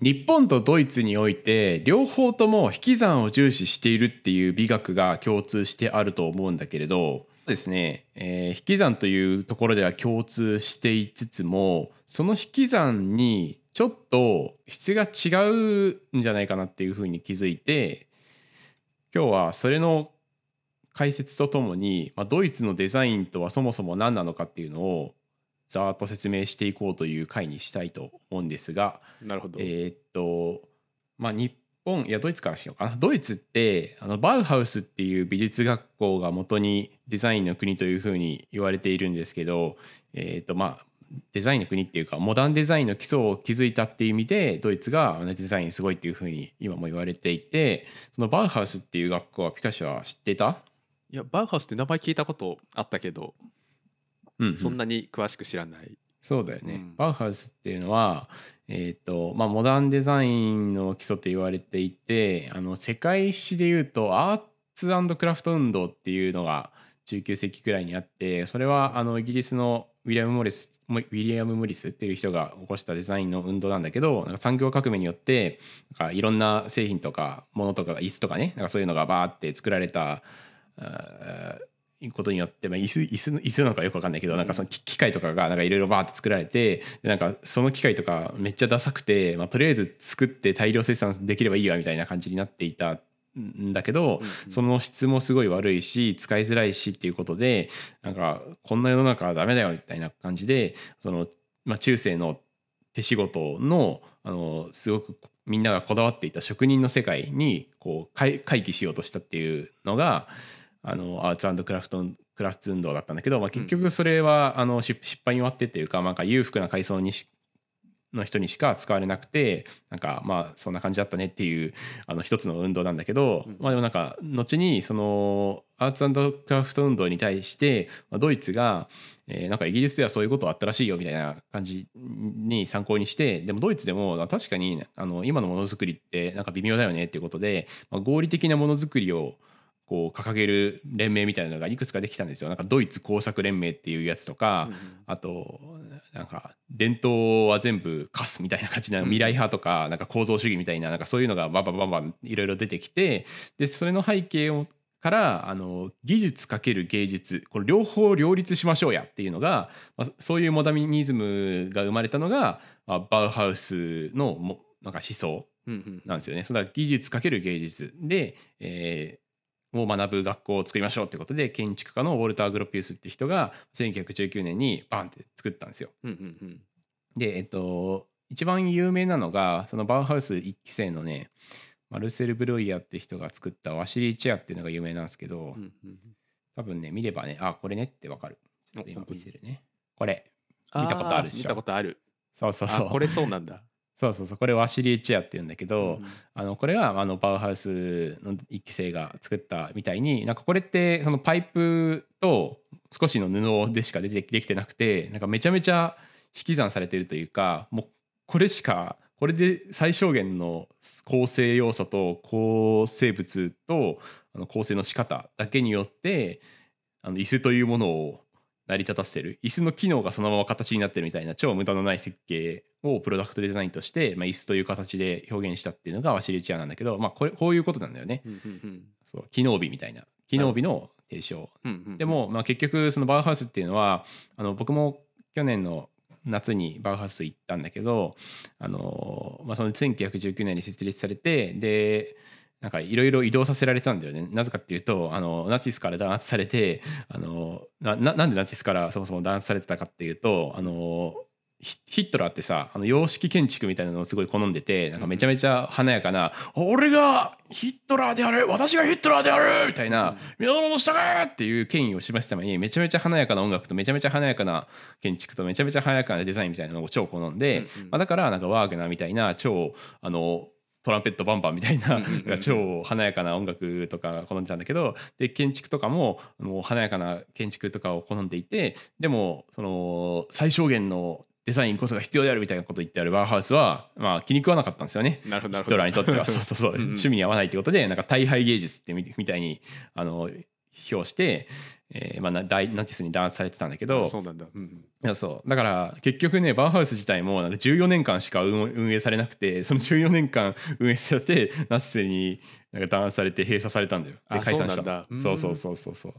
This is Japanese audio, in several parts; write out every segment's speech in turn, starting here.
日本とドイツにおいて両方とも引き算を重視しているっていう美学が共通してあると思うんだけれどですね、えー引き算というところでは共通していつつもその引き算にちょっと質が違うんじゃないかなっていうふうに気づいて今日はそれの解説とともに、まあ、ドイツのデザインとはそもそも何なのかっていうのをざーっと説明していこうという回にしたいと思うんですが。なるほど。えーっとまあ日本いやドイツからしようかなドイツってあのバウハウスっていう美術学校が元にデザインの国というふうに言われているんですけどえーっとまあデザインの国っていうかモダンデザインの基礎を築いたっていう意味でドイツがデザインすごいっていうふうに今も言われていてそのバウハウスっていう学校はピカシは知ってた、いや、バウハウスって名前聞いたことあったけど、うんうん。そんなに詳しく知らない。そうだよね、うん。バウハウスっていうのは、えーとまあ、モダンデザインの基礎と言われていてあの世界史でいうとアーツクラフト運動っていうのが19世紀くらいにあってそれはあのイギリスのウィリアム・モリスモウィリアム・モリスっていう人が起こしたデザインの運動なんだけどなんか産業革命によってなんかいろんな製品とか物とか椅子とかねなんかそういうのがバーって作られたことによって、まあ、椅子椅子の椅子なのかよくわかんないけどなんかその機機械とかがなんかいろいろバーって作られてでなんかその機械とかめっちゃダサくて、まあ、とりあえず作って大量生産できればいいわみたいな感じになっていたんだけど、その質もすごい悪いし使いづらいしっていうことでなんかこんな世の中はダメだよみたいな感じでその、まあ、中世の手仕事のあのすごくみんながこだわっていた職人の世界にこう回回帰しようとしたっていうのがあのアーツクラフトクラフト運動だったんだけど、まあ、結局それは、あの失失敗に終わってっていうかなんか裕福な階層にしの人にしか使われなくてなんかまあそんな感じだったねっていうあの一つの運動なんだけど、うん。まあでもなんか後にそのアーツクラフト運動に対してまあドイツが、えーなんかイギリスではそういうことあったらしいよみたいな感じに参考にしてでもドイツでも確かにあの今のものづくりってなんか微妙だよねっていうことで、まあ、合理的なものづくりをこう掲げる連盟みたいなのがいくつかできたんですよ。なんかドイツ工作連盟っていうやつとか、あとなんか伝統は全部貸すみたいな感じなうん未来派とかなんか構造主義みたいななんかそういうのがバンバンバンバンいろいろ出てきてでそれの背景をからあの技術かける芸術これ両方両立しましょうやっていうのが、まあ、そういうモダニズムが生まれたのが、まあ、バウハウスのもなんか思想うんうんなんですよね。それは技術かける芸術で、えーを学ぶ学校を作りましょうってことで建築家のウォルター・グロピウスって人が1919年にバンって作ったんですよ。うんうんうんでえっと一番有名なのがそのバウハウス1期生のねマルセル・ブロイヤーって人が作ったワシリー・チェアっていうのが有名なんですけど、うんうん多分ね見ればねあこれねってわかる。ちょっと今見せるね。これ見たことあるでしょー見たことある。そうそうそうあこれそうなんだ。そうそうそうこれワシリー・チェアっていうんだけど、うんあのこれがあのバウハウスの一期生が作ったみたいになんかこれってそのパイプと少しの布でしか出てできてなくてなんかめちゃめちゃ引き算されてるというかもうこれしかこれで最小限の構成要素と構成物とあの構成の仕方だけによってあの椅子というものを成り立たせてる。椅子の機能がそのまま形になってるみたいな超無駄のない設計をプロダクトデザインとして、まあ、椅子という形で表現したっていうのがワシリチアなんだけど、まあ、これこういうことなんだよね。うんうんうん。そう機能美みたいな。機能美の提唱。うんうんうん。でも、まあ、結局そのバウハウスっていうのはあの僕も去年の夏にバウハウス行ったんだけどあの、まあ、その1919年に設立されてでなんかいろいろ移動させられたんだよねなぜかっていうとあのナチスから弾圧されてあのなななんでナチスからそもそも弾圧されてたかっていうとあのヒヒットラーってさあの洋式建築みたいなのをすごい好んでてなんかめちゃめちゃ華やかな「俺がヒットラーである私がヒットラーである!」みたいな「皆の者従え!」っていう権威を示すためにめちゃめちゃ華やかな音楽とめちゃめちゃ華やかな建築とめちゃめちゃ華やかなデザインみたいなのを超好んで、うんうんまあ、だからなんかワーグナーみたいな超あのトランペットバンバンみたいな超華やかな音楽とか好んでたんだけどで建築とかももう華やかな建築とかを好んでいてでもその最小限のデザインこそが必要であるみたいなことを言ってあるバウハウスは、まあ、気に食わなかったんですよね。ヒトラーにとっては。そうそうそう。趣味に合わないってことでなんか大敗芸術ってみみたいにあの表して、えーまあ、な大ナチスに弾圧されてたんだけどあそうなんだ。うんうん。いやそうだから結局ねバウハウス自体もなんか14年間しか運運営されなくてその14年間運営されてナチスになんか弾圧されて閉鎖されたんだよ。であ解散したそうなんだうんそうそうそうそう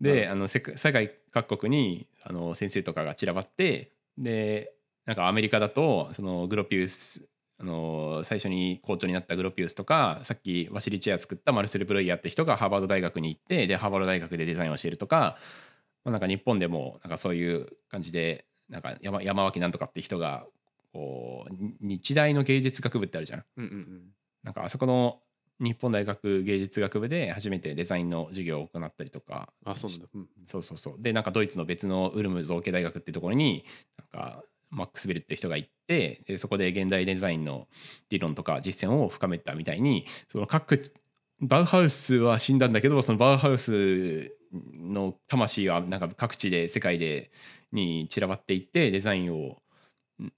であの世界世界各国にあの先生とかが散らばってでなんかアメリカだとそのグロピウスあの最初に校長になったグロピウスとかさっきワシリチェア作ったマルセル・ブロイヤーって人がハーバード大学に行ってでハーバード大学でデザインを教えるとか、まあ、なんか日本でもなんかそういう感じでなんか山山脇なんとかって人がこうに日大の芸術学部ってあるじゃん。うんうんうん。なんかあそこの日本大学芸術学部で初めてデザインの授業を行ったりとかあ、そうなんだ。うんうん。そうそうそうでなんかドイツの別のウルム造形大学ってところになんかマックス・ベルって人が行ってでそこで現代デザインの理論とか実践を深めたみたいにその各バウハウスは死んだんだけどそのバウハウスの魂はなんか各地で世界でに散らばっていってデザインをん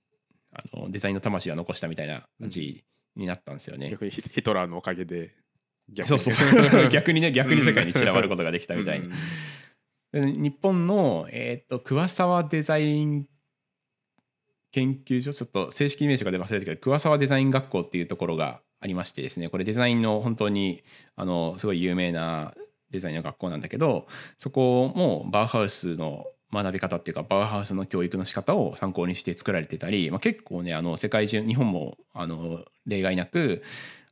あのデザインの魂は残したみたいな感じになったんですよね。逆にヒヒトラーのおかげで逆そうそうそう。逆にね 逆に世界に散らばることができたみたいにうん。日本の、えー、と桑沢デザイン研究所ちょっと正式名称が出忘れたけど桑沢デザイン学校っていうところがありましてですねこれデザインの本当にあのすごい有名なデザインの学校なんだけどそこもバウハウスの学び方っていうかバウハウスの教育の仕方を参考にして作られてたり、まあ、結構ねあの世界中日本もあの例外なく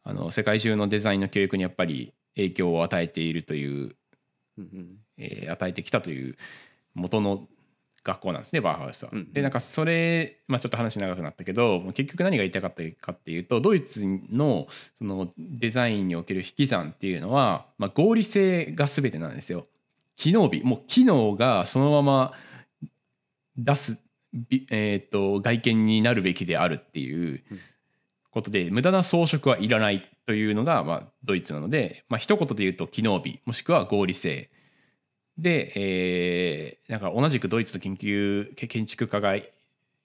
あの世界中のデザインの教育にやっぱり影響を与えているといううんうん。えー与えてきたという元の学校なんですねバーハウスは。うんうんでなんかそれ、まあ、ちょっと話長くなったけど結局何が言いたかったかっていうとドイツのそのデザインにおける引き算っていうのは、まあ、合理性が全てなんですよ。機能美もう機能がそのまま出す、びえー、と外見になるべきであるっていううんことで無駄な装飾はいらないというのが、まあ、ドイツなので、まあ一言で言うと機能美もしくは合理性で、えーなんか同じくドイツの研究け建築家が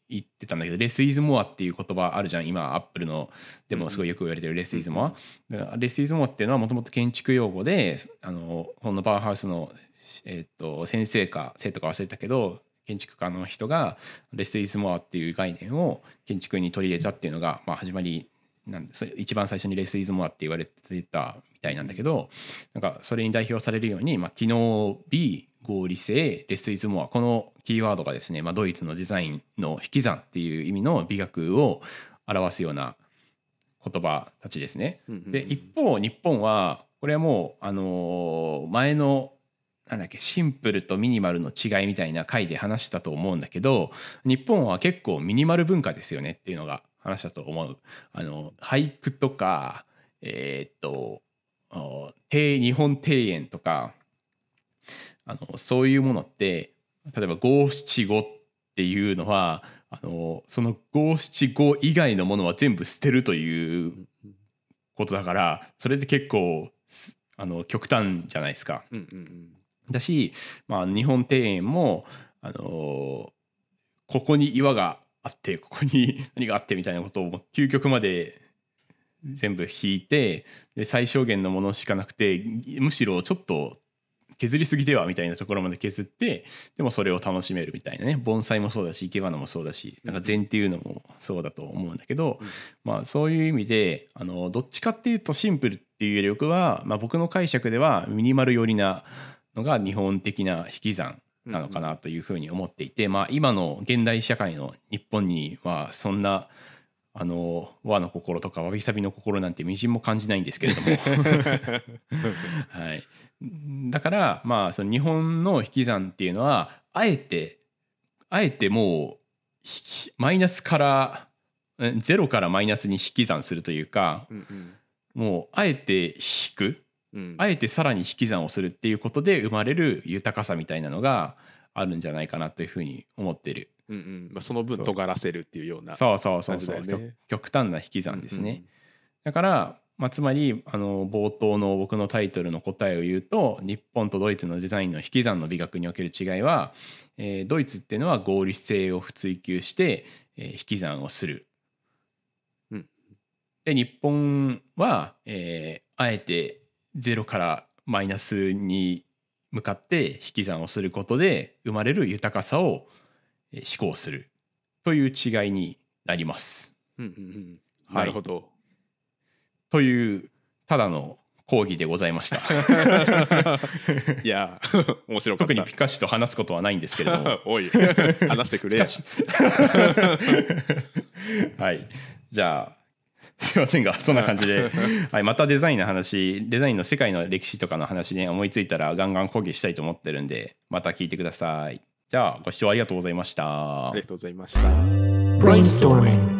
言ってたんだけどレス・イズ・モアっていう言葉あるじゃん今アップルのでもすごいよく言われてるレス・イズ・モア、だからレス・イズ・モアっていうのはもともと建築用語であのこのバウハウスの、えー、と先生か生徒か忘れたけど建築家の人がレス・イズ・モアっていう概念を建築に取り入れたっていうのが、まあ、始まりなんでそれ一番最初にレス・イズ・モアって言われてたみたいなんだけどなんかそれに代表されるように、まあ、機能美合理性レス・イズ・モアこのキーワードがですね、まあ、ドイツのデザインの引き算っていう意味の美学を表すような言葉たちですね。で一方日本はこれはもうあのー前のなんだっけシンプルとミニマルの違いみたいな回で話したと思うんだけど日本は結構ミニマル文化ですよねっていうのが話したと思う。あの俳句とかえーっと日本庭園とかあのそういうものって例えば五七五っていうのはあのその五七五以外のものは全部捨てるということだからそれで結構すあの極端じゃないですか。うんうんうんだし、まあ、日本庭園も、あのーここに岩があってここに 何があってみたいなことを究極まで全部引いてで最小限のものしかなくてむしろちょっと削りすぎではみたいなところまで削ってでもそれを楽しめるみたいなね。盆栽もそうだし生け花もそうだしなんか禅っていうのもそうだと思うんだけど、まあ、そういう意味であのどっちかっていうとシンプルっていうよりは、まあ、僕の解釈ではミニマル寄りなのが日本的な引き算なのかなというふうに思っていて、まあ、今の現代社会の日本にはそんなあの和の心とかわびさびの心なんてみじんも感じないんですけれども、はい、だからまあその日本の引き算っていうのはあえてあえてもうひマイナスからうんゼロからマイナスに引き算するというかうんうん。もうあえて引くうん。あえてさらに引き算をするっていうことで生まれる豊かさみたいなのがあるんじゃないかなというふうに思ってる。うんうん。まあ、その分尖らせるっていうようなそうそうそうそう、極極端な引き算ですね、だから、まあ、つまりあの冒頭の僕のタイトルの答えを言うと日本とドイツのデザインの引き算の美学における違いは、えードイツっていうのは合理性を追求して、えー引き算をする。うん。で日本は、えーあえてゼロからマイナスに向かって引き算をすることで生まれる豊かさをえー思考するという違いになります。うんうんうんはいなるほど。というただの講義でございました。いやー、面白かった。特にピカシと話すことはないんですけれども。おい、話してくれ はい。じゃあ、すいませんが、そんな感じで、はい、またデザインの話、デザインの世界の歴史とかの話ね、思いついたらガンガン講義したいと思ってるんで、また聞いてください。じゃあ、ご視聴ありがとうございましたあり。がとうございました。Brainstorming.